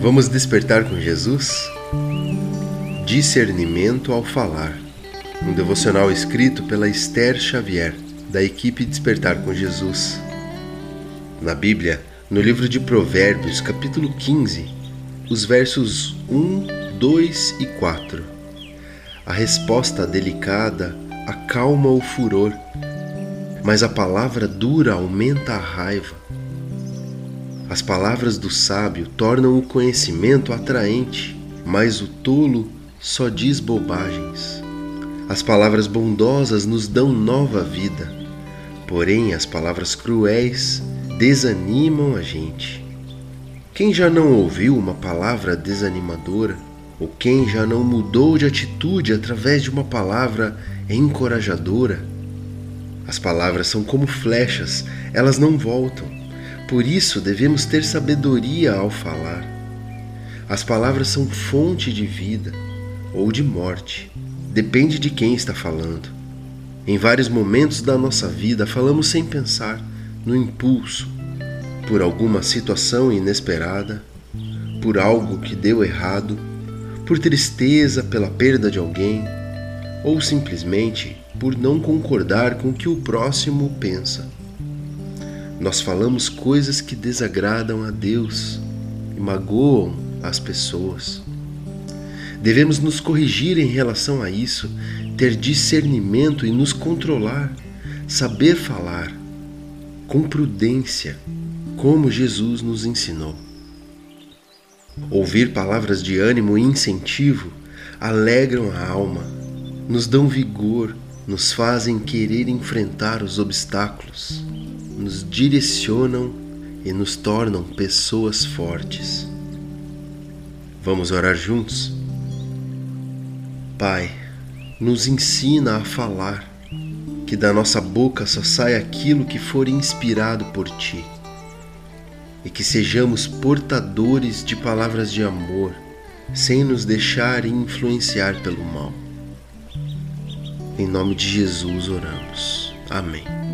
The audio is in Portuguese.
Vamos despertar com Jesus? Discernimento ao falar. Um devocional escrito pela Esther Xavier, da equipe Despertar com Jesus. Na Bíblia, no livro de Provérbios, capítulo 15, os versos 1, 2 e 4. A resposta delicada acalma o furor, mas a palavra dura aumenta a raiva. As palavras do sábio tornam o conhecimento atraente, mas o tolo só diz bobagens. As palavras bondosas nos dão nova vida, porém as palavras cruéis desanimam a gente. Quem já não ouviu uma palavra desanimadora? Ou quem já não mudou de atitude através de uma palavra encorajadora? As palavras são como flechas, elas não voltam por isso devemos ter sabedoria ao falar. As palavras são fonte de vida ou de morte, depende de quem está falando. Em vários momentos da nossa vida falamos sem pensar, no impulso, por alguma situação inesperada, por algo que deu errado, por tristeza pela perda de alguém, ou simplesmente por não concordar com o que o próximo pensa. Nós falamos coisas que desagradam a Deus e magoam as pessoas. Devemos nos corrigir em relação a isso, ter discernimento e nos controlar, saber falar com prudência, como Jesus nos ensinou. Ouvir palavras de ânimo e incentivo alegram a alma, nos dão vigor, nos fazem querer enfrentar os obstáculos nos direcionam e nos tornam pessoas fortes. Vamos orar juntos? Pai, nos ensina a falar, que da nossa boca só sai aquilo que for inspirado por Ti, e que sejamos portadores de palavras de amor, sem nos deixar influenciar pelo mal. Em nome de Jesus oramos. Amém.